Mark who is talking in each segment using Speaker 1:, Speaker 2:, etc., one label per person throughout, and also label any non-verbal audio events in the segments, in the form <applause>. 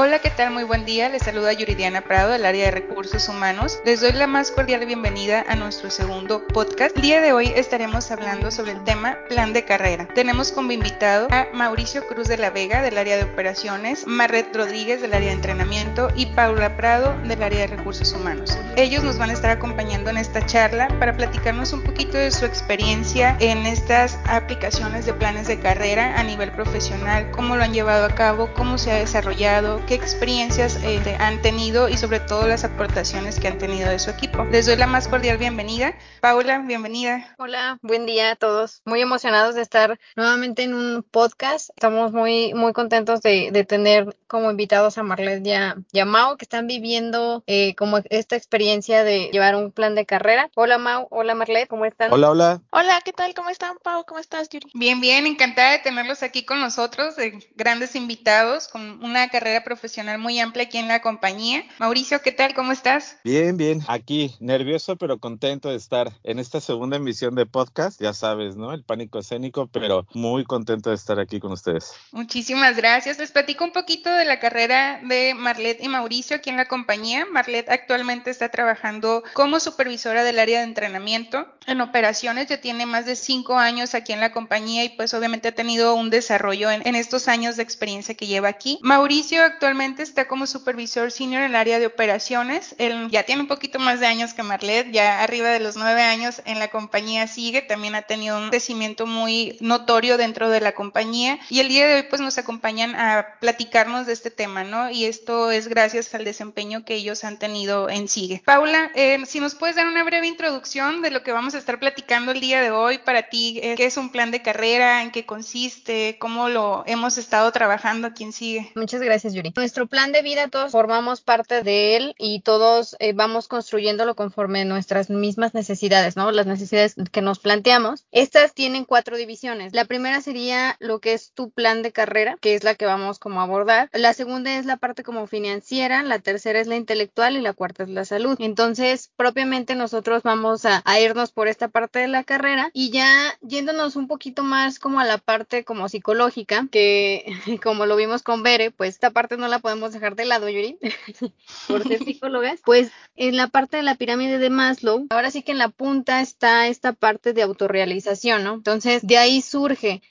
Speaker 1: Hola, ¿qué tal? Muy buen día. Les saluda Yuridiana Prado del área de recursos humanos. Les doy la más cordial bienvenida a nuestro segundo podcast. El día de hoy estaremos hablando sobre el tema plan de carrera. Tenemos como invitado a Mauricio Cruz de la Vega del área de operaciones, Marret Rodríguez del área de entrenamiento y Paula Prado del área de recursos humanos. Ellos nos van a estar acompañando en esta charla para platicarnos un poquito de su experiencia en estas aplicaciones de planes de carrera a nivel profesional, cómo lo han llevado a cabo, cómo se ha desarrollado, qué experiencias eh, han tenido y sobre todo las aportaciones que han tenido de su equipo. Les doy la más cordial bienvenida. Paula, bienvenida.
Speaker 2: Hola, buen día a todos. Muy emocionados de estar nuevamente en un podcast. Estamos muy, muy contentos de, de tener como invitados a Marlet y a, y a Mau, que están viviendo eh, como esta experiencia de llevar un plan de carrera. Hola Mau, hola Marlet, ¿cómo están?
Speaker 3: Hola, hola.
Speaker 4: Hola, ¿qué tal? ¿Cómo están, Pau? ¿Cómo estás, Yuri?
Speaker 1: Bien, bien, encantada de tenerlos aquí con nosotros, de grandes invitados, con una carrera profesional muy amplia aquí en la compañía. Mauricio, ¿qué tal? ¿Cómo estás?
Speaker 3: Bien, bien. Aquí, nervioso, pero contento de estar en esta segunda emisión de podcast. Ya sabes, ¿no? El pánico escénico, pero muy contento de estar aquí con ustedes.
Speaker 1: Muchísimas gracias. Les platico un poquito de la carrera de Marlet y Mauricio aquí en la compañía. Marlet actualmente está trabajando como supervisora del área de entrenamiento en operaciones. Ya tiene más de cinco años aquí en la compañía y pues obviamente ha tenido un desarrollo en, en estos años de experiencia que lleva aquí. Mauricio actualmente está como supervisor senior en el área de operaciones. Él ya tiene un poquito más de años que Marlet, ya arriba de los nueve años en la compañía sigue. También ha tenido un crecimiento muy notorio dentro de la compañía y el día de hoy pues nos acompañan a platicarnos de este tema, ¿no? Y esto es gracias al desempeño que ellos han tenido en Sigue. Paula, eh, si nos puedes dar una breve introducción de lo que vamos a estar platicando el día de hoy para ti, eh, qué es un plan de carrera, en qué consiste, cómo lo hemos estado trabajando aquí en Sigue.
Speaker 2: Muchas gracias, Yuri. Nuestro plan de vida, todos formamos parte de él y todos eh, vamos construyéndolo conforme nuestras mismas necesidades, ¿no? Las necesidades que nos planteamos. Estas tienen cuatro divisiones. La primera sería lo que es tu plan de carrera, que es la que vamos como a abordar. La segunda es la parte como financiera, la tercera es la intelectual y la cuarta es la salud. Entonces, propiamente nosotros vamos a, a irnos por esta parte de la carrera y ya yéndonos un poquito más como a la parte como psicológica, que <laughs> como lo vimos con Bere, pues esta parte no la podemos dejar de lado, Yuri, <laughs> por ser <laughs> psicólogas, pues en la parte de la pirámide de Maslow, ahora sí que en la punta está esta parte de autorrealización, ¿no? Entonces, de ahí surge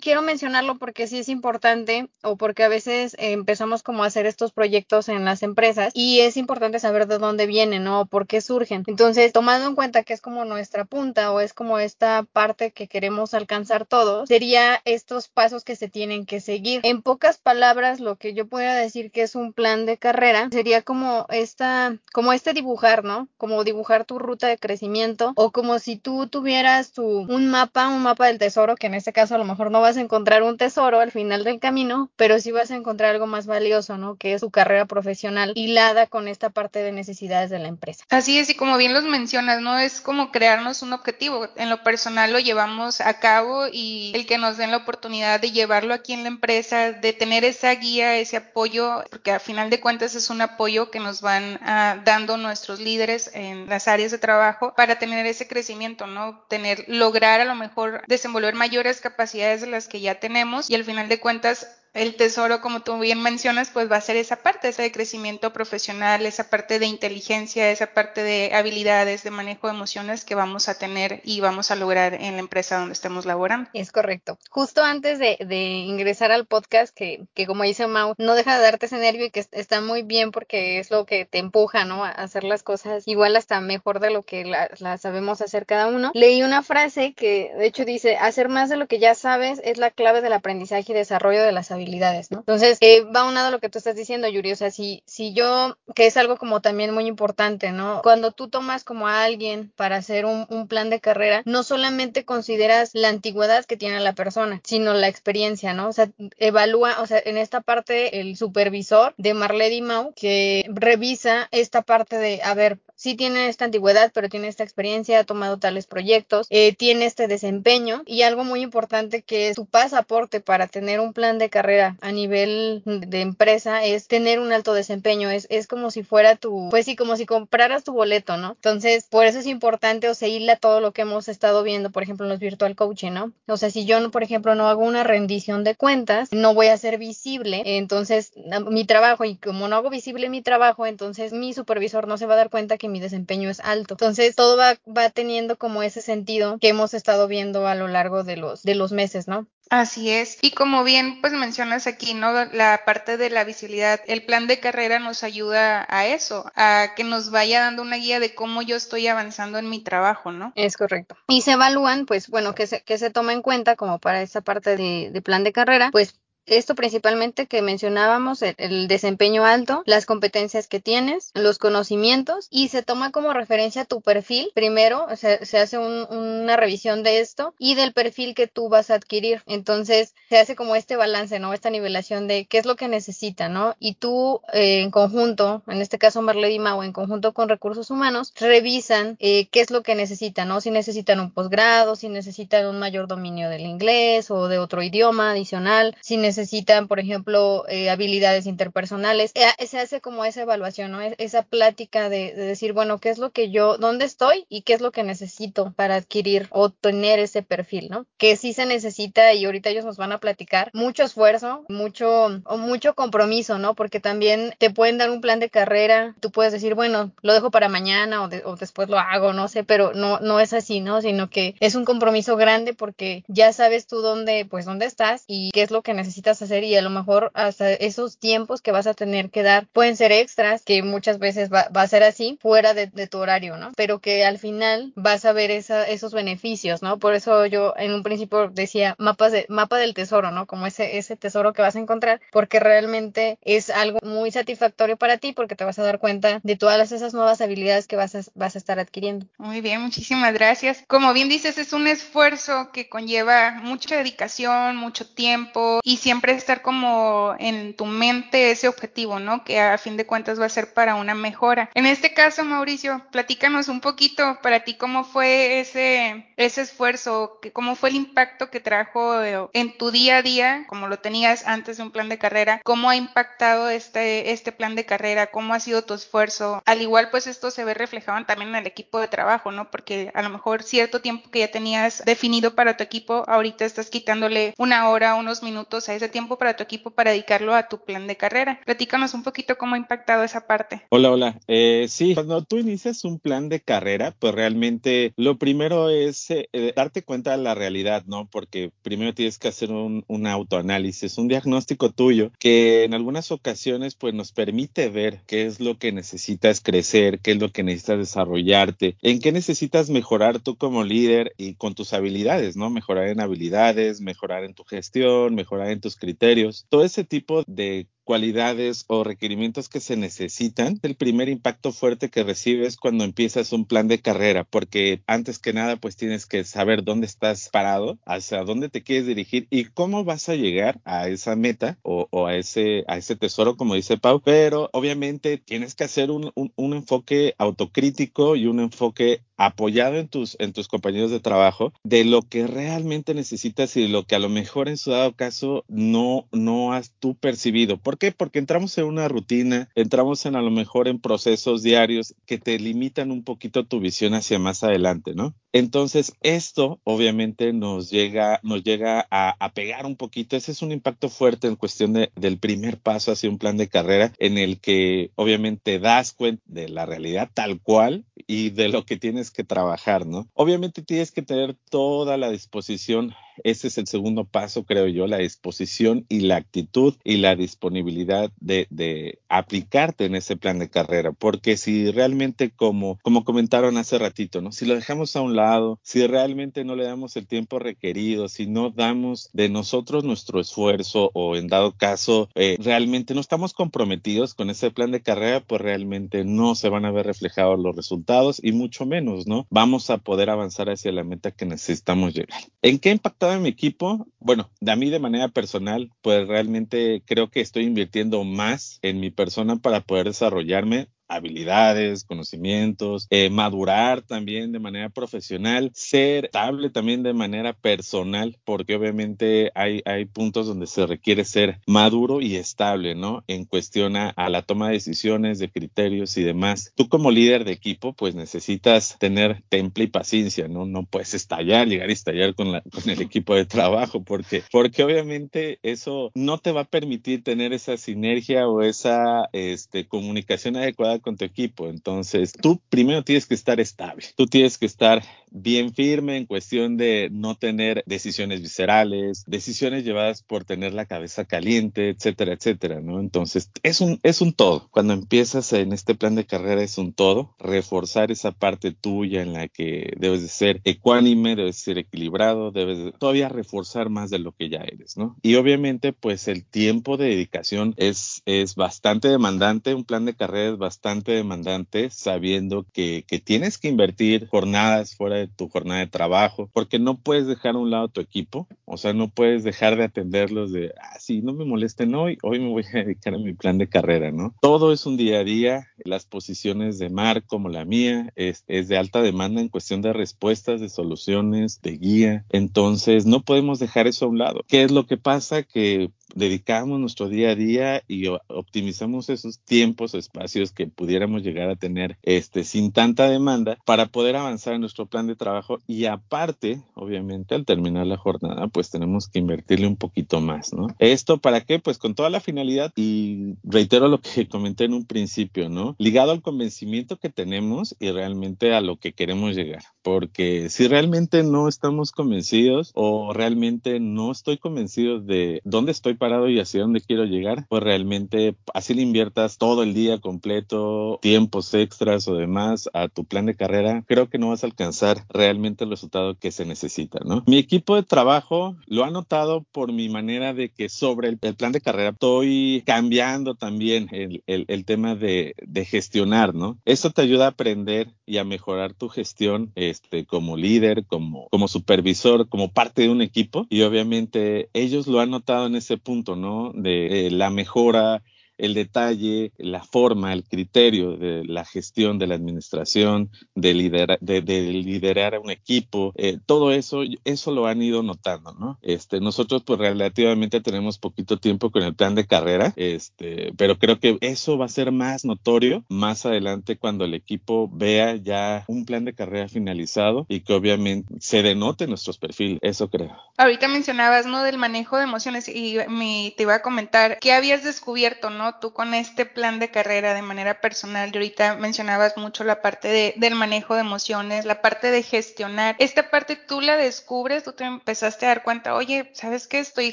Speaker 2: quiero mencionarlo porque sí es importante o porque a veces empezamos como a hacer estos proyectos en las empresas y es importante saber de dónde vienen, ¿no? ¿Por qué surgen? Entonces, tomando en cuenta que es como nuestra punta o es como esta parte que queremos alcanzar todos, sería estos pasos que se tienen que seguir. En pocas palabras, lo que yo pueda decir que es un plan de carrera sería como esta, como este dibujar, ¿no? Como dibujar tu ruta de crecimiento o como si tú tuvieras tu, un mapa, un mapa del tesoro, que en este caso a lo mejor no vas a encontrar un tesoro al final del camino, pero sí vas a encontrar algo más valioso, ¿no? Que es tu carrera profesional hilada con esta parte de necesidades de la empresa.
Speaker 1: Así es, y como bien los mencionas, ¿no? Es como crearnos un objetivo. En lo personal lo llevamos a cabo y el que nos den la oportunidad de llevarlo aquí en la empresa, de tener esa guía, ese apoyo, porque a final de cuentas es un apoyo que nos van uh, dando nuestros líderes en las áreas de trabajo para tener ese crecimiento, ¿no? Tener, lograr a lo mejor desenvolver mayores capacidades de las que ya tenemos y al final de cuentas el tesoro, como tú bien mencionas, pues va a ser esa parte, ese de crecimiento profesional, esa parte de inteligencia, esa parte de habilidades, de manejo de emociones que vamos a tener y vamos a lograr en la empresa donde estemos laborando.
Speaker 2: Es correcto. Justo antes de, ingresar al podcast, que, que, como dice Mau, no deja de darte ese nervio y que está muy bien porque es lo que te empuja, ¿no? A hacer las cosas igual hasta mejor de lo que las la sabemos hacer cada uno. Leí una frase que de hecho dice, hacer más de lo que ya sabes es la clave del aprendizaje y desarrollo de las habilidades habilidades, ¿no? Entonces, eh, va unado a lo que tú estás diciendo, Yuri, o sea, si, si yo, que es algo como también muy importante, ¿no? Cuando tú tomas como a alguien para hacer un, un plan de carrera, no solamente consideras la antigüedad que tiene la persona, sino la experiencia, ¿no? O sea, evalúa, o sea, en esta parte el supervisor de Marledy Mau que revisa esta parte de, a ver, sí tiene esta antigüedad, pero tiene esta experiencia, ha tomado tales proyectos, eh, tiene este desempeño y algo muy importante que es tu pasaporte para tener un plan de carrera a nivel de empresa es tener un alto desempeño, es, es como si fuera tu, pues sí, como si compraras tu boleto, ¿no? Entonces, por eso es importante, o sea, todo lo que hemos estado viendo, por ejemplo, en los virtual coaching, ¿no? O sea, si yo, por ejemplo, no hago una rendición de cuentas, no voy a ser visible, entonces mi trabajo, y como no hago visible mi trabajo, entonces mi supervisor no se va a dar cuenta que mi desempeño es alto. Entonces, todo va, va teniendo como ese sentido que hemos estado viendo a lo largo de los, de los meses, ¿no?
Speaker 1: Así es. Y como bien pues mencionas aquí, ¿no? La parte de la visibilidad, el plan de carrera nos ayuda a eso, a que nos vaya dando una guía de cómo yo estoy avanzando en mi trabajo, ¿no?
Speaker 2: Es correcto. Y se evalúan, pues bueno, que se, que se toma en cuenta como para esa parte de, de plan de carrera, pues esto principalmente que mencionábamos, el, desempeño alto, las competencias que tienes, los conocimientos y se toma como referencia tu perfil. Primero se, se hace una revisión de esto y del perfil que tú vas a adquirir. Entonces se hace como este balance, ¿no? Esta nivelación de qué es lo que necesita, ¿no? Y tú eh, en conjunto, en este caso Marlene y Mau, en conjunto con recursos humanos, revisan eh, qué es lo que necesitan, ¿no? Si necesitan un posgrado, si necesitan un mayor dominio del inglés o de otro idioma adicional, si necesitan necesitan, por ejemplo, eh, habilidades interpersonales. Eh, se hace como esa evaluación, ¿no? Esa plática de, decir, bueno, ¿qué es lo que yo, dónde estoy y qué es lo que necesito para adquirir o tener ese perfil, ¿no? Que sí se necesita y ahorita ellos nos van a platicar mucho esfuerzo, mucho, o mucho compromiso, ¿no? Porque también te pueden dar un plan de carrera, tú puedes decir, bueno, lo dejo para mañana o, o después lo hago, no sé, pero no, no es así, ¿no? Sino que es un compromiso grande porque ya sabes tú dónde, pues dónde estás y qué es lo que necesitas hacer y a lo mejor hasta esos tiempos que vas a tener que dar pueden ser extras, que muchas veces va, a ser así, fuera de, tu horario, ¿no? Pero que al final vas a ver esa, esos beneficios, ¿no? Por eso yo en un principio decía mapas de, mapa del tesoro, ¿no? Como ese, ese tesoro que vas a encontrar, porque realmente es algo muy satisfactorio para ti porque te vas a dar cuenta de todas esas nuevas habilidades que vas a, vas a estar adquiriendo.
Speaker 1: Muy bien, muchísimas gracias. Como bien dices, es un esfuerzo que conlleva mucha dedicación, mucho tiempo y siempre siempre estar como en tu mente ese objetivo, ¿no? Que a fin de cuentas va a ser para una mejora. En este caso, Mauricio, platícanos un poquito para ti cómo fue ese, ese esfuerzo, cómo fue el impacto que trajo en tu día a día, como lo tenías antes de un plan de carrera, cómo ha impactado este, este plan de carrera, cómo ha sido tu esfuerzo. Al igual, pues esto se ve reflejado también en el equipo de trabajo, ¿no? Porque a lo mejor cierto tiempo que ya tenías definido para tu equipo, ahorita estás quitándole una hora, unos minutos a ese tiempo para tu equipo para dedicarlo a tu plan de carrera. Platícanos un poquito cómo ha impactado esa parte.
Speaker 3: Hola, hola. Eh, sí, cuando tú inicias un plan de carrera, pues realmente lo primero es eh, eh, darte cuenta de la realidad, ¿no? Porque primero tienes que hacer un, un autoanálisis, un diagnóstico tuyo que en algunas ocasiones pues nos permite ver qué es lo que necesitas crecer, qué es lo que necesitas desarrollarte, en qué necesitas mejorar tú como líder y con tus habilidades, ¿no? Mejorar en habilidades, mejorar en tu gestión, mejorar en criterios, todo ese tipo de cualidades o requerimientos que se necesitan, el primer impacto fuerte que recibes cuando empiezas un plan de carrera, porque antes que nada pues tienes que saber dónde estás parado, hacia dónde te quieres dirigir y cómo vas a llegar a esa meta o, a, ese, a ese tesoro, como dice Pau, pero obviamente tienes que hacer un, un, enfoque autocrítico y un enfoque apoyado en tus, en tus compañeros de trabajo de lo que realmente necesitas y de lo que a lo mejor en su dado caso no, no has tú percibido qué? Porque entramos en una rutina, entramos en a lo mejor en procesos diarios que te limitan un poquito tu visión hacia más adelante, ¿no? Entonces, esto obviamente nos llega, nos llega a, pegar un poquito. Ese es un impacto fuerte en cuestión de, del primer paso hacia un plan de carrera en el que obviamente das cuenta de la realidad tal cual y de lo que tienes que trabajar, ¿no? Obviamente tienes que tener toda la disposición ese es el segundo paso, creo yo, la disposición y la actitud y la disponibilidad de, de aplicarte en ese plan de carrera. Porque si realmente, como, como comentaron hace ratito, ¿no? Si lo dejamos a un lado, si realmente no le damos el tiempo requerido, si no damos de nosotros nuestro esfuerzo o en dado caso eh, realmente no estamos comprometidos con ese plan de carrera, pues realmente no se van a ver reflejados los resultados y mucho menos, ¿no? Vamos a poder avanzar hacia la meta que necesitamos llegar. ¿En qué impacta en mi equipo, bueno, de a mí de manera personal, pues realmente creo que estoy invirtiendo más en mi persona para poder desarrollarme habilidades, conocimientos, eh, madurar también de manera profesional, ser estable también de manera personal, porque obviamente hay, hay puntos donde se requiere ser maduro y estable, ¿no? En cuestión a, la toma de decisiones, de criterios y demás. Tú como líder de equipo, pues necesitas tener temple y paciencia, ¿no? No puedes estallar, llegar a estallar con, la, con el equipo de trabajo, porque, porque obviamente eso no te va a permitir tener esa sinergia o esa este, comunicación adecuada con tu equipo. Entonces, tú primero tienes que estar estable, tú tienes que estar bien firme en cuestión de no tener decisiones viscerales, decisiones llevadas por tener la cabeza caliente, etcétera, etcétera, ¿no? Entonces, es un, es un todo. Cuando empiezas en este plan de carrera es un todo, reforzar esa parte tuya en la que debes de ser ecuánime, debes de ser equilibrado, debes de todavía reforzar más de lo que ya eres, ¿no? Y obviamente, pues el tiempo de dedicación es, es bastante demandante, un plan de carrera es bastante demandante, sabiendo que, que tienes que invertir jornadas fuera de tu jornada de trabajo, porque no puedes dejar a un lado tu equipo, o sea, no puedes dejar de atenderlos de, ah, sí, no me molesten hoy, hoy me voy a <laughs> dedicar a mi plan de carrera, ¿no? Todo es un día a día, las posiciones de mar como la mía es, es de alta demanda en cuestión de respuestas, de soluciones, de guía, entonces no podemos dejar eso a un lado. ¿Qué es lo que pasa? Que dedicamos nuestro día a día y optimizamos esos tiempos, espacios que pudiéramos llegar a tener este, sin tanta demanda para poder avanzar en nuestro plan de trabajo y aparte, obviamente, al terminar la jornada, pues tenemos que invertirle un poquito más, ¿no? ¿Esto para qué? Pues con toda la finalidad y reitero lo que <laughs> comenté en un principio, ¿no? Ligado al convencimiento que tenemos y realmente a lo que queremos llegar, porque si realmente no estamos convencidos o realmente no estoy convencido de dónde estoy parado y hacia dónde quiero llegar, pues realmente así le inviertas todo el día completo, tiempos extras o demás a tu plan de carrera, creo que no vas a alcanzar realmente el resultado que se necesita, ¿no? Mi equipo de trabajo lo ha notado por mi manera de que sobre el, plan de carrera estoy cambiando también el, el, el tema de, de, gestionar, ¿no? Eso te ayuda a aprender y a mejorar tu gestión este, como líder, como, como supervisor, como parte de un equipo y obviamente ellos lo han notado en ese punto, ¿no? De eh, la mejora, el detalle, la forma, el criterio de la gestión de la administración, de, liderar, de, liderar a un equipo, eh, todo eso, eso lo han ido notando, ¿no? Este, nosotros pues relativamente tenemos poquito tiempo con el plan de carrera, este, pero creo que eso va a ser más notorio más adelante cuando el equipo vea ya un plan de carrera finalizado y que obviamente se denote nuestros perfiles, eso creo.
Speaker 1: Ahorita mencionabas, ¿no? Del manejo de emociones y me, te iba a comentar, ¿qué habías descubierto, ¿no? Tú con este plan de carrera de manera personal, y ahorita mencionabas mucho la parte de, del manejo de emociones, la parte de gestionar. Esta parte tú la descubres, tú te empezaste a dar cuenta, oye, ¿sabes qué? Estoy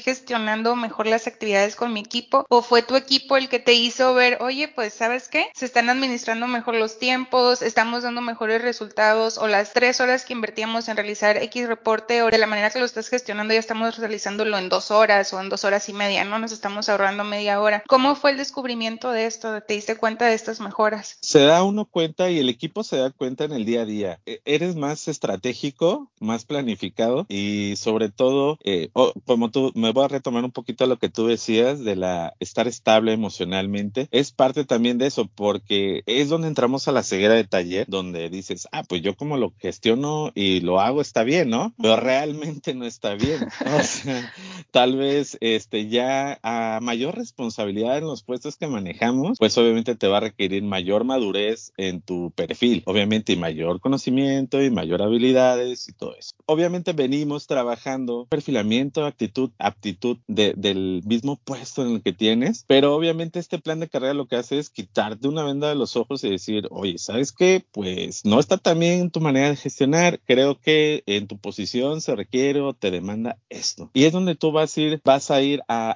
Speaker 1: gestionando mejor las actividades con mi equipo. O fue tu equipo el que te hizo ver, oye, pues, ¿sabes qué? Se están administrando mejor los tiempos, estamos dando mejores resultados, o las tres horas que invertíamos en realizar X reporte, o de la manera que lo estás gestionando, ya estamos realizándolo en dos horas o en dos horas y media, ¿no? Nos estamos ahorrando media hora. ¿Cómo fue el descubrimiento de esto? ¿Te diste cuenta de estas mejoras?
Speaker 3: Se da uno cuenta y el equipo se da cuenta en el día a día. E, eres más estratégico, más planificado y sobre todo, eh, como tú, me voy a retomar un poquito lo que tú decías de la estar estable emocionalmente. Es parte también de eso porque es donde entramos a la ceguera de taller, donde dices, ah, pues yo como lo gestiono y lo hago está bien, ¿no? Pero realmente no está bien. O sea, tal vez este ya a mayor responsabilidad en los puestos que manejamos, pues obviamente te va a requerir mayor madurez en tu perfil, obviamente y mayor conocimiento y mayor habilidades y todo eso. Obviamente venimos trabajando perfilamiento, actitud, aptitud del mismo puesto en el que tienes, pero obviamente este plan de carrera lo que hace es quitarte una venda de los ojos y decir, oye, ¿sabes qué? Pues no está tan bien tu manera de gestionar, creo que en tu posición se requiere o te demanda esto. Y es donde tú vas ir, vas a ir a,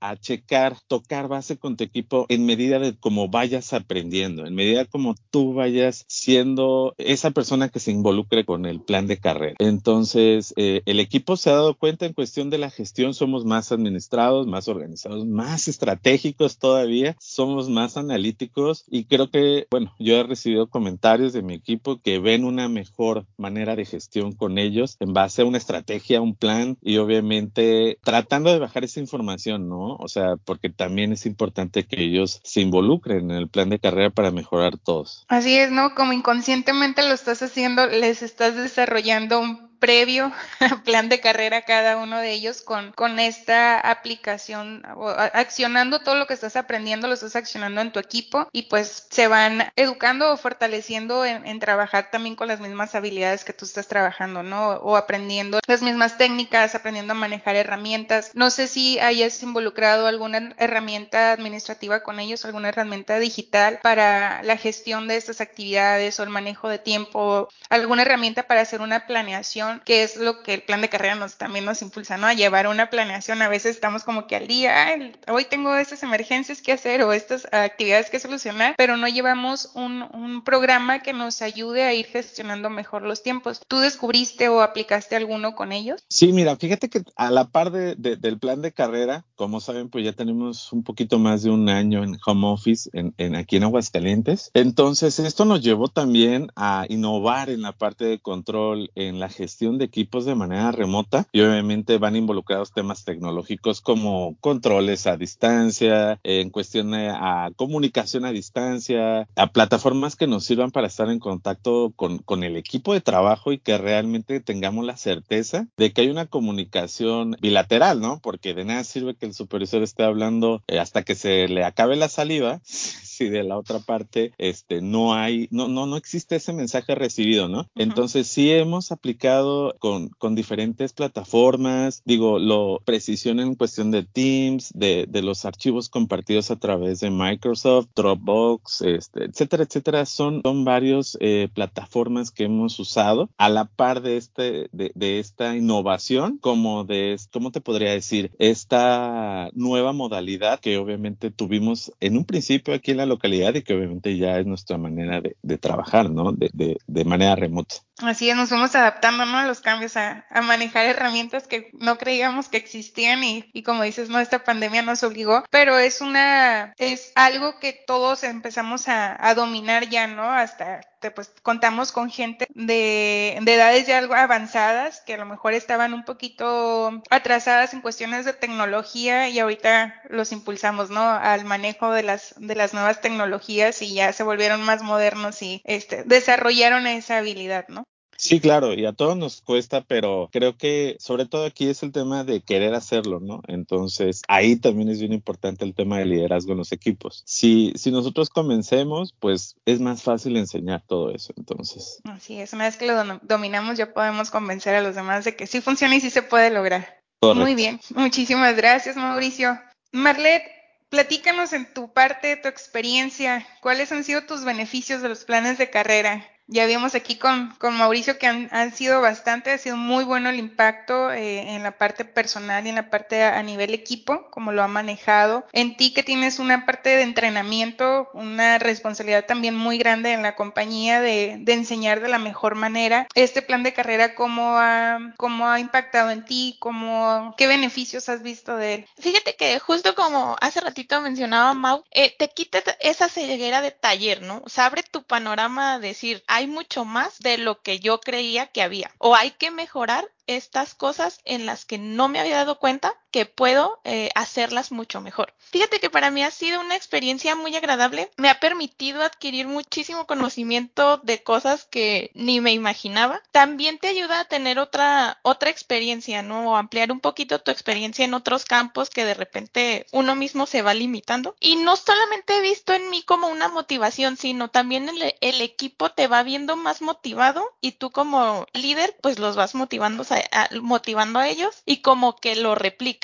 Speaker 3: a, a checar, tocar base con tu equipo en medida de cómo vayas aprendiendo, en medida como tú vayas siendo esa persona que se involucre con el plan de carrera. Entonces, eh, el equipo se ha dado cuenta en cuestión de la gestión, somos más administrados, más organizados, más estratégicos todavía, somos más analíticos y creo que, bueno, yo he recibido comentarios de mi equipo que ven una mejor manera de gestión con ellos en base a una estrategia, un plan y obviamente tratando de bajar esa información, ¿no? O sea, porque también es importante importante que ellos se involucren en el plan de carrera para mejorar todos.
Speaker 1: Así es, ¿no? Como inconscientemente lo estás haciendo, les estás desarrollando un previo <laughs> plan de carrera cada uno de ellos con, con esta aplicación o accionando todo lo que estás aprendiendo, lo estás accionando en tu equipo y pues se van educando o fortaleciendo en, en trabajar también con las mismas habilidades que tú estás trabajando, ¿no? O aprendiendo las mismas técnicas, aprendiendo a manejar herramientas. No sé si hayas involucrado alguna herramienta administrativa con ellos, alguna herramienta digital para la gestión de estas actividades o el manejo de tiempo, alguna herramienta para hacer una planeación que es lo que el plan de carrera nos también nos impulsa, ¿no? A llevar una planeación. A veces estamos como que al día, hoy tengo estas emergencias que hacer o estas actividades que solucionar, pero no llevamos un, un programa que nos ayude a ir gestionando mejor los tiempos. ¿Tú descubriste o aplicaste alguno con ellos?
Speaker 3: Sí, mira, fíjate que a la par de, del plan de carrera, como saben, pues ya tenemos un poquito más de un año en home office en, en aquí en Aguascalientes. Entonces, esto nos llevó también a innovar en la parte de control, en la gestión de equipos de manera remota y obviamente van involucrados temas tecnológicos como controles a distancia, en cuestión a comunicación a distancia, a plataformas que nos sirvan para estar en contacto con, con el equipo de trabajo y que realmente tengamos la certeza de que hay una comunicación bilateral, ¿no? Porque de nada sirve que el supervisor esté hablando eh, hasta que se le acabe la saliva <laughs> si de la otra parte este no hay no no no existe ese mensaje recibido no entonces sí hemos aplicado con, con diferentes plataformas digo lo precisión en cuestión de Teams de, de los archivos compartidos a través de Microsoft Dropbox este, etcétera etcétera son son varios eh, plataformas que hemos usado a la par de este de, esta innovación como de cómo te podría decir esta nueva modalidad que obviamente tuvimos en un principio aquí en la localidad y que obviamente ya es nuestra manera de, trabajar, ¿no? De, manera remota.
Speaker 1: Así es, nos fuimos adaptando, ¿no? A los cambios, a, a manejar herramientas que no creíamos que existían y, y, como dices, no, esta pandemia nos obligó, pero es una, es algo que todos empezamos a, a dominar ya, ¿no? Hasta pues contamos con gente de, de, edades ya algo avanzadas que a lo mejor estaban un poquito atrasadas en cuestiones de tecnología y ahorita los impulsamos, ¿no? Al manejo de las, de las nuevas tecnologías y ya se volvieron más modernos y este, desarrollaron esa habilidad, ¿no?
Speaker 3: Sí, claro, y a todos nos cuesta, pero creo que sobre todo aquí es el tema de querer hacerlo, ¿no? Entonces, ahí también es bien importante el tema de liderazgo en los equipos. Si, si nosotros convencemos, pues es más fácil enseñar todo eso, entonces.
Speaker 1: Así es, una vez que lo dominamos ya podemos convencer a los demás de que sí funciona y sí se puede lograr. Correcto. Muy bien, muchísimas gracias, Mauricio. Marlet, platícanos en tu parte, tu experiencia, cuáles han sido tus beneficios de los planes de carrera ya vimos aquí con, con Mauricio que han, han, sido bastante, ha sido muy bueno el impacto eh, en la parte personal y en la parte a, a, nivel equipo, como lo ha manejado. En ti que tienes una parte de entrenamiento, una responsabilidad también muy grande en la compañía de, de enseñar de la mejor manera. Este plan de carrera, ¿cómo ha, cómo ha impactado en ti? ¿Cómo, ¿Qué beneficios has visto de él?
Speaker 4: Fíjate que justo como hace ratito mencionaba Mau, eh, te quita esa ceguera de taller, ¿no? O sea, abre tu panorama a decir, hay mucho más de lo que yo creía que había. O hay que mejorar estas cosas en las que no me había dado cuenta que puedo eh, hacerlas mucho mejor. Fíjate que para mí ha sido una experiencia muy agradable. Me ha permitido adquirir muchísimo conocimiento de cosas que ni me imaginaba. También te ayuda a tener otra, otra experiencia, ¿no? O ampliar un poquito tu experiencia en otros campos que de repente uno mismo se va limitando. Y no solamente he visto en mí como una motivación, sino también el, equipo te va viendo más motivado y tú como líder pues los vas motivando a, motivando a ellos y como que lo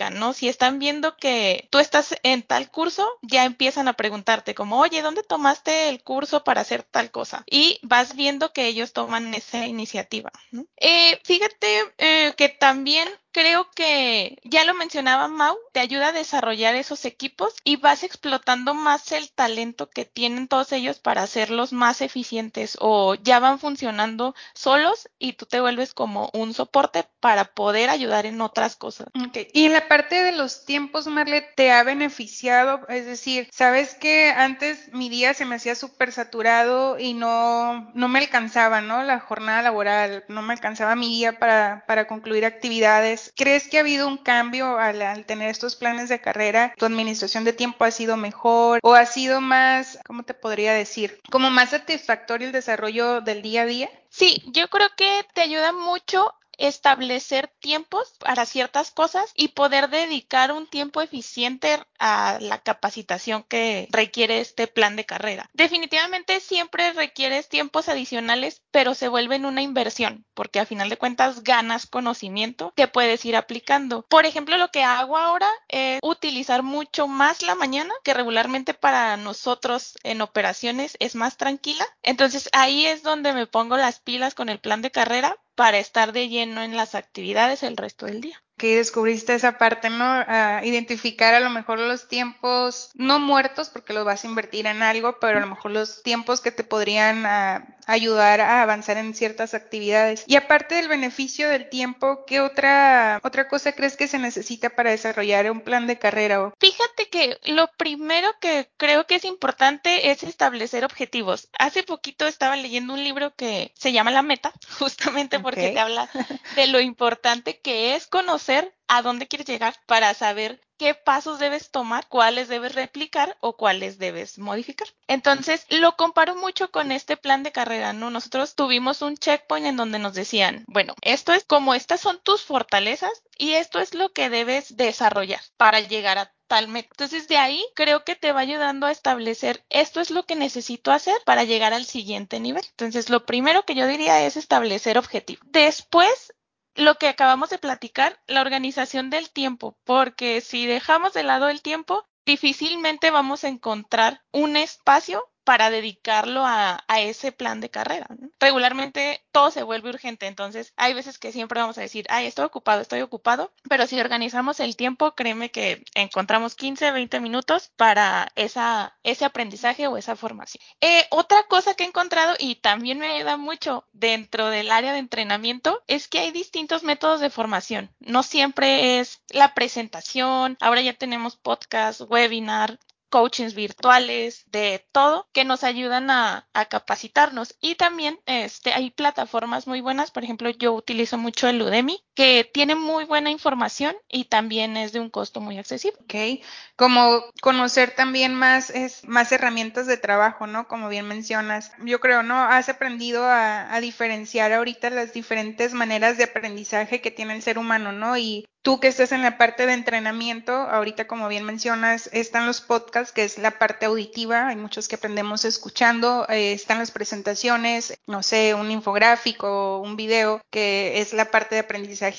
Speaker 4: ¿no? Si están viendo que tú estás en tal curso, ya empiezan a preguntarte como, oye, ¿dónde tomaste el curso para hacer tal cosa? Y vas viendo que ellos toman esa iniciativa. Eh, fíjate eh, que también creo que ya lo mencionaba Mau, te ayuda a desarrollar esos equipos y vas explotando más el talento que tienen todos ellos para hacerlos más eficientes o ya van funcionando solos y tú te vuelves como un soporte para poder ayudar en otras cosas.
Speaker 1: Okay. Y en la parte de los tiempos, Marle, ¿te ha beneficiado? Es decir, sabes que antes mi día se me hacía súper saturado y no, no me alcanzaba, ¿no? La jornada laboral, no me alcanzaba mi día para, para concluir actividades ¿crees que ha habido un cambio al, al, tener estos planes de carrera? ¿Tu administración de tiempo ha sido mejor o ha sido más, ¿cómo te podría decir? Como más satisfactorio el desarrollo del día a día?
Speaker 4: Sí, yo creo que te ayuda mucho establecer tiempos para ciertas cosas y poder dedicar un tiempo eficiente a la capacitación que requiere este plan de carrera. Definitivamente siempre requieres tiempos adicionales, pero se vuelven una inversión, porque a final de cuentas ganas conocimiento que puedes ir aplicando. Por ejemplo, lo que hago ahora es utilizar mucho más la mañana, que regularmente para nosotros en operaciones es más tranquila. Entonces ahí es donde me pongo las pilas con el plan de carrera para estar de lleno en las actividades el resto del día
Speaker 1: que descubriste esa parte, ¿no? Identificar a lo mejor los tiempos no muertos porque los vas a invertir en algo, pero a lo mejor los tiempos que te podrían uh, ayudar a avanzar en ciertas actividades. Y aparte del beneficio del tiempo, ¿qué otra otra cosa crees que se necesita para desarrollar un plan de carrera?
Speaker 4: Fíjate que lo primero que creo que es importante es establecer objetivos. Hace poquito estaba leyendo un libro que se llama La Meta, <laughs> justamente porque okay. te habla de lo importante que es conocer a dónde quieres llegar para saber qué pasos debes tomar, cuáles debes replicar o cuáles debes modificar. Entonces, lo comparo mucho con este plan de carrera, ¿no? Nosotros tuvimos un checkpoint en donde nos decían, bueno, esto es como estas son tus fortalezas y esto es lo que debes desarrollar para llegar a tal meta. Entonces, de ahí creo que te va ayudando a establecer esto es lo que necesito hacer para llegar al siguiente nivel. Entonces, lo primero que yo diría es establecer objetivos. Después, lo que acabamos de platicar, la organización del tiempo, porque si dejamos de lado el tiempo, difícilmente vamos a encontrar un espacio para dedicarlo a, ese plan de carrera. Regularmente todo se vuelve urgente, entonces hay veces que siempre vamos a decir, ay, estoy ocupado, estoy ocupado, pero si organizamos el tiempo, créeme que encontramos 15, 20 minutos para ese aprendizaje o esa formación. Eh, otra cosa que he encontrado y también me ayuda mucho dentro del área de entrenamiento es que hay distintos métodos de formación. No siempre es la presentación, ahora ya tenemos podcast, webinar, coachings virtuales, de todo, que nos ayudan a, a, capacitarnos. Y también este, hay plataformas muy buenas, por ejemplo, yo utilizo mucho el Udemy, que tiene muy buena información y también es de un costo muy accesible.
Speaker 1: Ok, como conocer también más, es, más herramientas de trabajo, ¿no? Como bien mencionas. Yo creo, ¿no? Has aprendido a, diferenciar ahorita las diferentes maneras de aprendizaje que tiene el ser humano, ¿no? Y Tú que estás en la parte de entrenamiento, ahorita como bien mencionas, están los podcasts, que es la parte auditiva, hay muchos que aprendemos escuchando, eh, están las presentaciones, no sé, un infográfico, un video, que es la parte de aprendizaje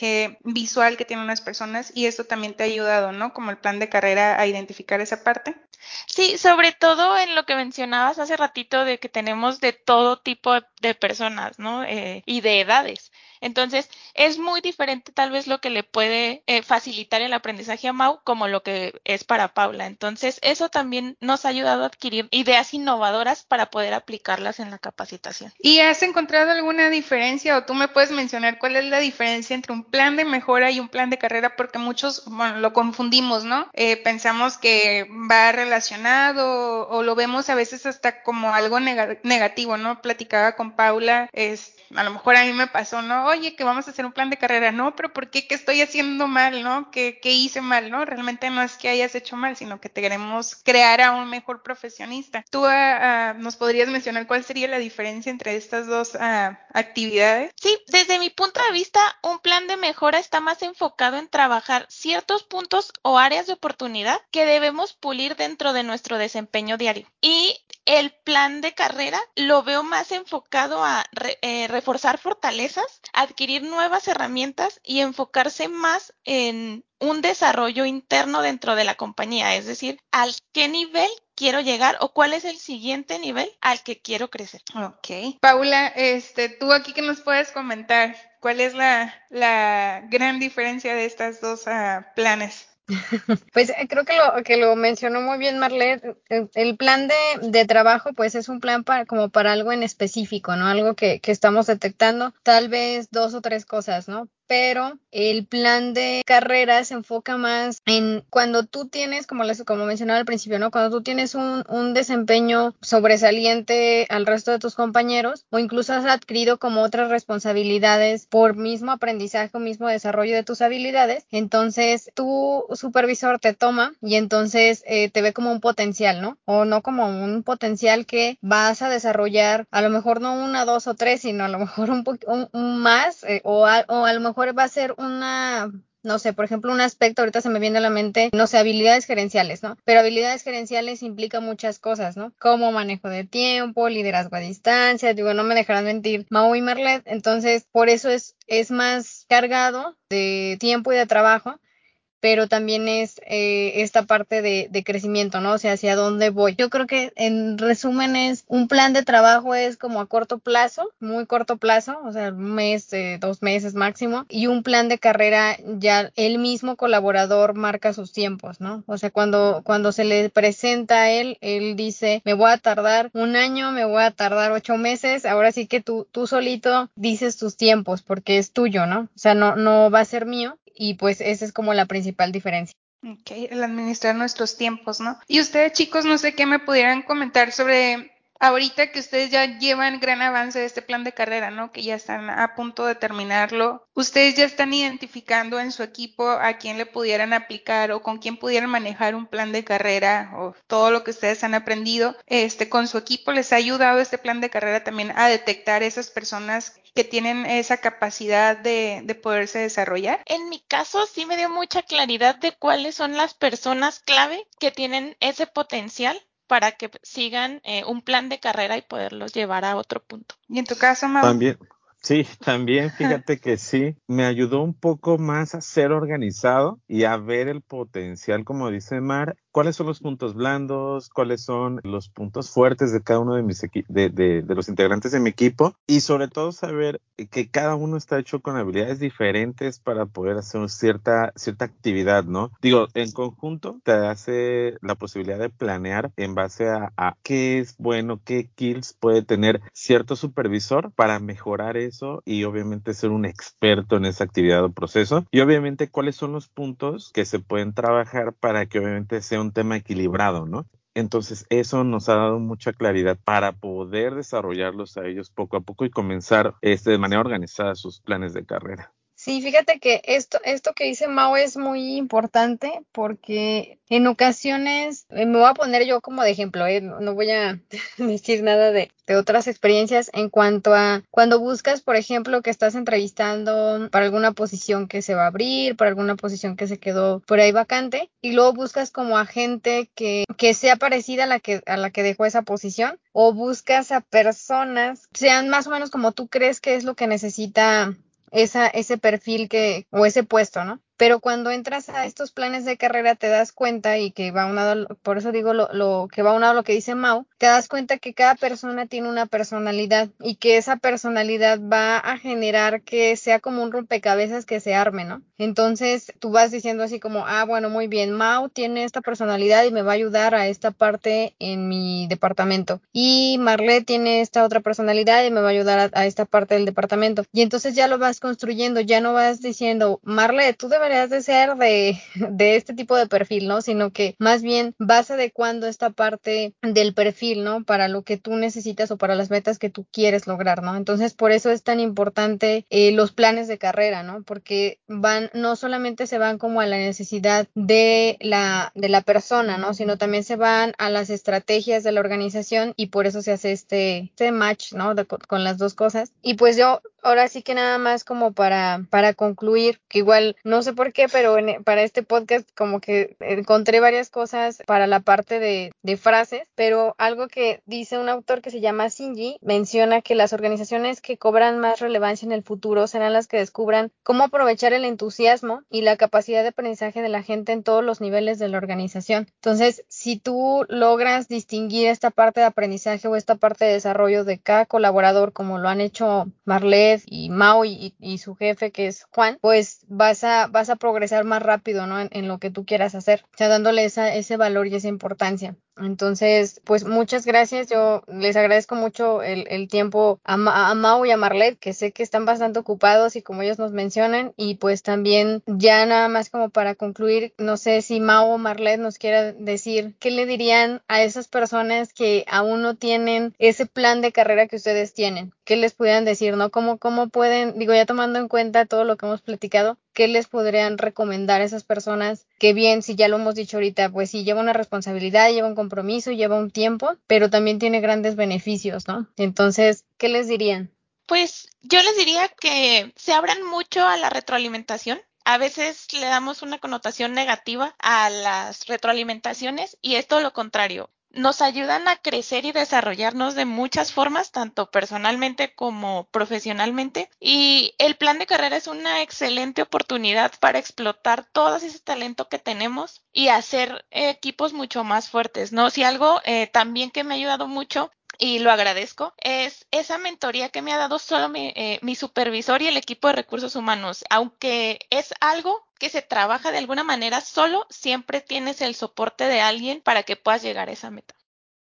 Speaker 1: visual que tienen las personas y esto también te ha ayudado, ¿no? Como el plan de carrera a identificar esa parte.
Speaker 4: Sí, sobre todo en lo que mencionabas hace ratito de que tenemos de todo tipo de personas, ¿no? Eh, y de edades. Entonces, es muy diferente tal vez lo que le puede eh, facilitar el aprendizaje a Mau como lo que es para Paula. Entonces, eso también nos ha ayudado a adquirir ideas innovadoras para poder aplicarlas en la capacitación.
Speaker 1: ¿Y has encontrado alguna diferencia o tú me puedes mencionar cuál es la diferencia entre un plan de mejora y un plan de carrera? Porque muchos, lo confundimos, ¿no? Eh, pensamos que va relacionado o, lo vemos a veces hasta como algo neg negativo, ¿no? Platicaba con Paula, es, a lo mejor a mí me pasó, ¿no? Oye, que vamos a hacer un plan de carrera, no, pero ¿por qué? ¿Qué estoy haciendo mal, no? ¿Qué, hice mal, no? Realmente no es que hayas hecho mal, sino que te queremos crear a un mejor profesionista. ¿Tú uh, uh, nos podrías mencionar cuál sería la diferencia entre estas dos uh, actividades?
Speaker 4: Sí, desde mi punto de vista, un plan de mejora está más enfocado en trabajar ciertos puntos o áreas de oportunidad que debemos pulir dentro de nuestro desempeño diario. Y el plan de carrera lo veo más enfocado a re, eh, reforzar fortalezas, adquirir nuevas herramientas y enfocarse más en un desarrollo interno dentro de la compañía, es decir, al qué nivel quiero llegar o cuál es el siguiente nivel al que quiero crecer.
Speaker 1: Ok. Paula, este, tú aquí que nos puedes comentar, ¿cuál es la, la gran diferencia de estas dos uh, planes? <laughs>
Speaker 2: Pues eh, creo que lo, que lo mencionó muy bien Marlet. El plan de, de, trabajo, pues es un plan para, como para algo en específico, ¿no? Algo que, que estamos detectando, tal vez dos o tres cosas, ¿no? Pero el plan de carrera se enfoca más en cuando tú tienes, como, les, como mencionaba al principio, ¿no? Cuando tú tienes un, un desempeño sobresaliente al resto de tus compañeros o incluso has adquirido como otras responsabilidades por mismo aprendizaje o mismo desarrollo de tus habilidades, entonces tu supervisor te toma y entonces eh, te ve como un potencial, ¿no? O no como un potencial que vas a desarrollar a lo mejor no una, dos o tres, sino a lo mejor un, un, más eh, o, o a lo mejor va a ser una no sé, por ejemplo, un aspecto, ahorita se me viene a la mente, no sé, habilidades gerenciales, ¿no? Pero habilidades gerenciales implica muchas cosas, ¿no? Como manejo de tiempo, liderazgo a distancia, digo, no me dejarán mentir, Mau y Marlet, entonces por eso es, es más cargado de tiempo y de trabajo pero también es eh, esta parte de, crecimiento, ¿no? O sea, hacia dónde voy. Yo creo que en resumen es un plan de trabajo es como a corto plazo, muy corto plazo, o sea, un mes, eh, dos meses máximo, y un plan de carrera ya el mismo colaborador marca sus tiempos, ¿no? O sea, cuando, cuando se le presenta a él, él dice, me voy a tardar un año, me voy a tardar ocho meses, ahora sí que tú, tú solito dices tus tiempos porque es tuyo, ¿no? O sea, no, no va a ser mío y pues esa es como la principal diferencia.
Speaker 1: Ok, el administrar nuestros tiempos, ¿no? Y ustedes chicos, no sé qué me pudieran comentar sobre ahorita que ustedes ya llevan gran avance de este plan de carrera, ¿no? Que ya están a punto de terminarlo, ustedes ya están identificando en su equipo a quién le pudieran aplicar o con quién pudieran manejar un plan de carrera o todo lo que ustedes han aprendido, este, con su equipo les ha ayudado este plan de carrera también a detectar esas personas que tienen esa capacidad de, de poderse desarrollar.
Speaker 4: En mi caso sí me dio mucha claridad de cuáles son las personas clave que tienen ese potencial para que sigan eh, un plan de carrera y poderlos llevar a otro punto.
Speaker 1: ¿Y en tu caso, Mau?
Speaker 3: También, Sí, <laughs> también fíjate que sí, me ayudó un poco más a ser organizado y a ver el potencial, como dice Mar, cuáles son los puntos blandos, cuáles son los puntos fuertes de cada uno de, mis de, de, de, los integrantes de mi equipo y sobre todo saber que cada uno está hecho con habilidades diferentes para poder hacer cierta, cierta actividad, ¿no? Digo, en conjunto te hace la posibilidad de planear en base a, a qué es bueno, qué kills puede tener cierto supervisor para mejorar eso y obviamente ser un experto en esa actividad o proceso. Y obviamente cuáles son los puntos que se pueden trabajar para que obviamente sea un tema equilibrado, ¿no? Entonces, eso nos ha dado mucha claridad para poder desarrollarlos a ellos poco a poco y comenzar este, de manera organizada sus planes de carrera.
Speaker 2: Sí, fíjate que esto, esto que dice Mao es muy importante porque en ocasiones, eh, me voy a poner yo como de ejemplo, ¿eh? no voy a <laughs> decir nada de, de, otras experiencias en cuanto a cuando buscas, por ejemplo, que estás entrevistando para alguna posición que se va a abrir, para alguna posición que se quedó por ahí vacante, y luego buscas como a gente que, que sea parecida a la que, a la que dejó esa posición, o buscas a personas, sean más o menos como tú crees que es lo que necesita esa, ese perfil que, o ese puesto, ¿no? Pero cuando entras a estos planes de carrera te das cuenta y que va unado, por eso digo lo, que va unado a lo que dice Mau, te das cuenta que cada persona tiene una personalidad y que esa personalidad va a generar que sea como un rompecabezas que se arme, ¿no? Entonces tú vas diciendo así como, ah, bueno, muy bien, Mau tiene esta personalidad y me va a ayudar a esta parte en mi departamento. Y Marlet tiene esta otra personalidad y me va a ayudar a, esta parte del departamento. Y entonces ya lo vas construyendo, ya no vas diciendo, Marlet, tú debes de ser de, de este tipo de perfil, ¿no? Sino que más bien vas adecuando esta parte del perfil, ¿no? Para lo que tú necesitas o para las metas que tú quieres lograr, ¿no? Entonces, por eso es tan importante eh, los planes de carrera, ¿no? Porque van, no solamente se van como a la necesidad de la, de la persona, ¿no? Sino también se van a las estrategias de la organización y por eso se hace este, este match, ¿no? De, con las dos cosas. Y pues yo, ahora sí que nada más como para, para concluir, que igual no sé por qué, pero en, para este podcast como que encontré varias cosas para la parte de, de, frases, pero algo que dice un autor que se llama Shinji menciona que las organizaciones que cobran más relevancia en el futuro serán las que descubran cómo aprovechar el entusiasmo y la capacidad de aprendizaje de la gente en todos los niveles de la organización. Entonces, si tú logras distinguir esta parte de aprendizaje o esta parte de desarrollo de cada colaborador, como lo han hecho Marlet y Mao y, y su jefe que es Juan, pues vas a, vas a progresar más rápido, ¿no? En, en, lo que tú quieras hacer, o sea, dándole esa, ese valor y esa importancia. Entonces, pues muchas gracias. Yo les agradezco mucho el, el tiempo a, a, Mau y a Marlet, que sé que están bastante ocupados y como ellos nos mencionan. Y pues también ya nada más como para concluir, no sé si Mau o Marlet nos quiera decir qué le dirían a esas personas que aún no tienen ese plan de carrera que ustedes tienen. ¿Qué les pudieran decir, no? ¿Cómo, cómo pueden, digo, ya tomando en cuenta todo lo que hemos platicado, ¿qué les podrían recomendar a esas personas que bien, si ya lo hemos dicho ahorita, pues sí, lleva una responsabilidad, lleva un compromiso, lleva un tiempo, pero también tiene grandes beneficios, ¿no? Entonces, ¿qué les dirían?
Speaker 4: Pues yo les diría que se abran mucho a la retroalimentación. A veces le damos una connotación negativa a las retroalimentaciones y es todo lo contrario nos ayudan a crecer y desarrollarnos de muchas formas, tanto personalmente como profesionalmente. Y el plan de carrera es una excelente oportunidad para explotar todo ese talento que tenemos y hacer equipos mucho más fuertes, ¿no? Si algo eh, también que me ha ayudado mucho y lo agradezco, es esa mentoría que me ha dado solo mi, eh, mi, supervisor y el equipo de recursos humanos. Aunque es algo que se trabaja de alguna manera solo, siempre tienes el soporte de alguien para que puedas llegar a esa meta.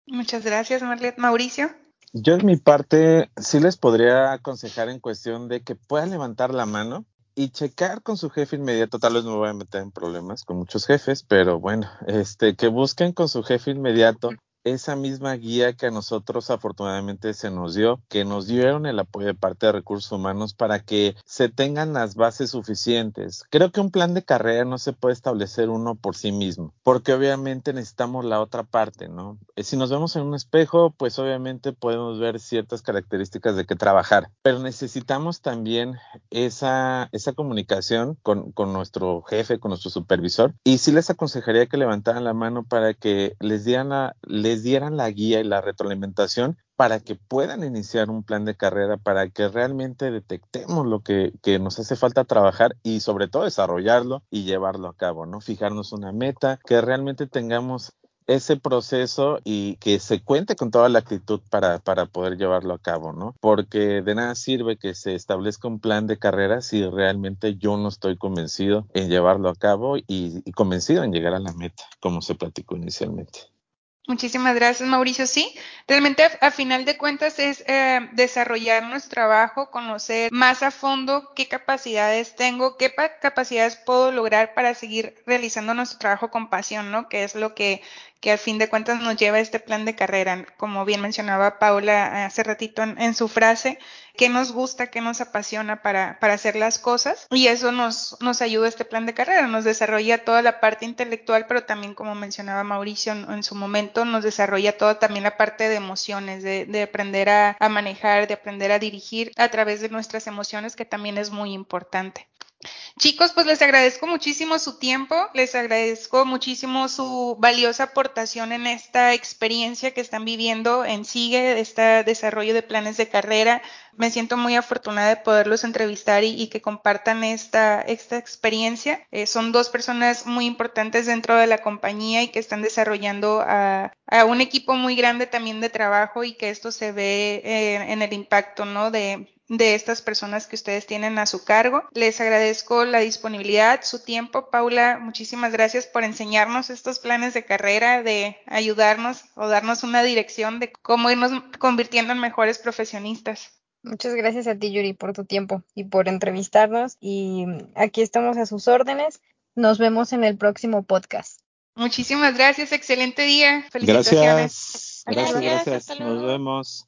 Speaker 1: Muchas gracias, Marlet. Mauricio.
Speaker 3: Yo en mi parte sí les podría aconsejar en cuestión de que puedan levantar la mano y checar con su jefe inmediato, tal vez me voy a meter en problemas con muchos jefes, pero bueno, este, que busquen con su jefe inmediato esa misma guía que a nosotros afortunadamente se nos dio, que nos dieron el apoyo de parte de recursos humanos para que se tengan las bases suficientes. Creo que un plan de carrera no se puede establecer uno por sí mismo, porque obviamente necesitamos la otra parte, ¿no? Eh, si nos vemos en un espejo, pues obviamente podemos ver ciertas características de qué trabajar, pero necesitamos también esa, esa comunicación con, con nuestro jefe, con nuestro supervisor, y sí les aconsejaría que levantaran la mano para que les dieran la, dieran la guía y la retroalimentación para que puedan iniciar un plan de carrera, para que realmente detectemos lo que, nos hace falta trabajar y sobre todo desarrollarlo y llevarlo a cabo, ¿no? Fijarnos una meta, que realmente tengamos ese proceso y que se cuente con toda la actitud para, para poder llevarlo a cabo, ¿no? Porque de nada sirve que se establezca un plan de carrera si realmente yo no estoy convencido en llevarlo a cabo y convencido en llegar a la meta, como se platicó inicialmente.
Speaker 1: Muchísimas gracias, Mauricio. Sí, realmente a, final de cuentas es eh, desarrollar nuestro trabajo, conocer más a fondo qué capacidades tengo, qué capacidades puedo lograr para seguir realizando nuestro trabajo con pasión, ¿no? Que es lo que que al fin de cuentas nos lleva a este plan de carrera, como bien mencionaba Paula hace ratito en, su frase, qué nos gusta, qué nos apasiona para, para hacer las cosas y eso nos, nos ayuda este plan de carrera, nos desarrolla toda la parte intelectual, pero también como mencionaba Mauricio en, su momento, nos desarrolla toda también la parte de emociones, de, de aprender a manejar, de aprender a dirigir a través de nuestras emociones, que también es muy importante. Chicos, pues les agradezco muchísimo su tiempo, les agradezco muchísimo su valiosa aportación en esta experiencia que están viviendo en SIGUE, este desarrollo de planes de carrera. Me siento muy afortunada de poderlos entrevistar y, que compartan esta, esta experiencia. Eh, son dos personas muy importantes dentro de la compañía y que están desarrollando a, un equipo muy grande también de trabajo y que esto se ve eh, en el impacto, ¿no? De, de estas personas que ustedes tienen a su cargo. Les agradezco la disponibilidad, su tiempo. Paula, muchísimas gracias por enseñarnos estos planes de carrera, de ayudarnos o darnos una dirección de cómo irnos convirtiendo en mejores profesionistas.
Speaker 2: Muchas gracias a ti, Yuri, por tu tiempo y por entrevistarnos. Y aquí estamos a sus órdenes. Nos vemos en el próximo podcast.
Speaker 1: Muchísimas gracias. Excelente día.
Speaker 3: Felicitaciones. Gracias. Gracias, gracias. Nos vemos.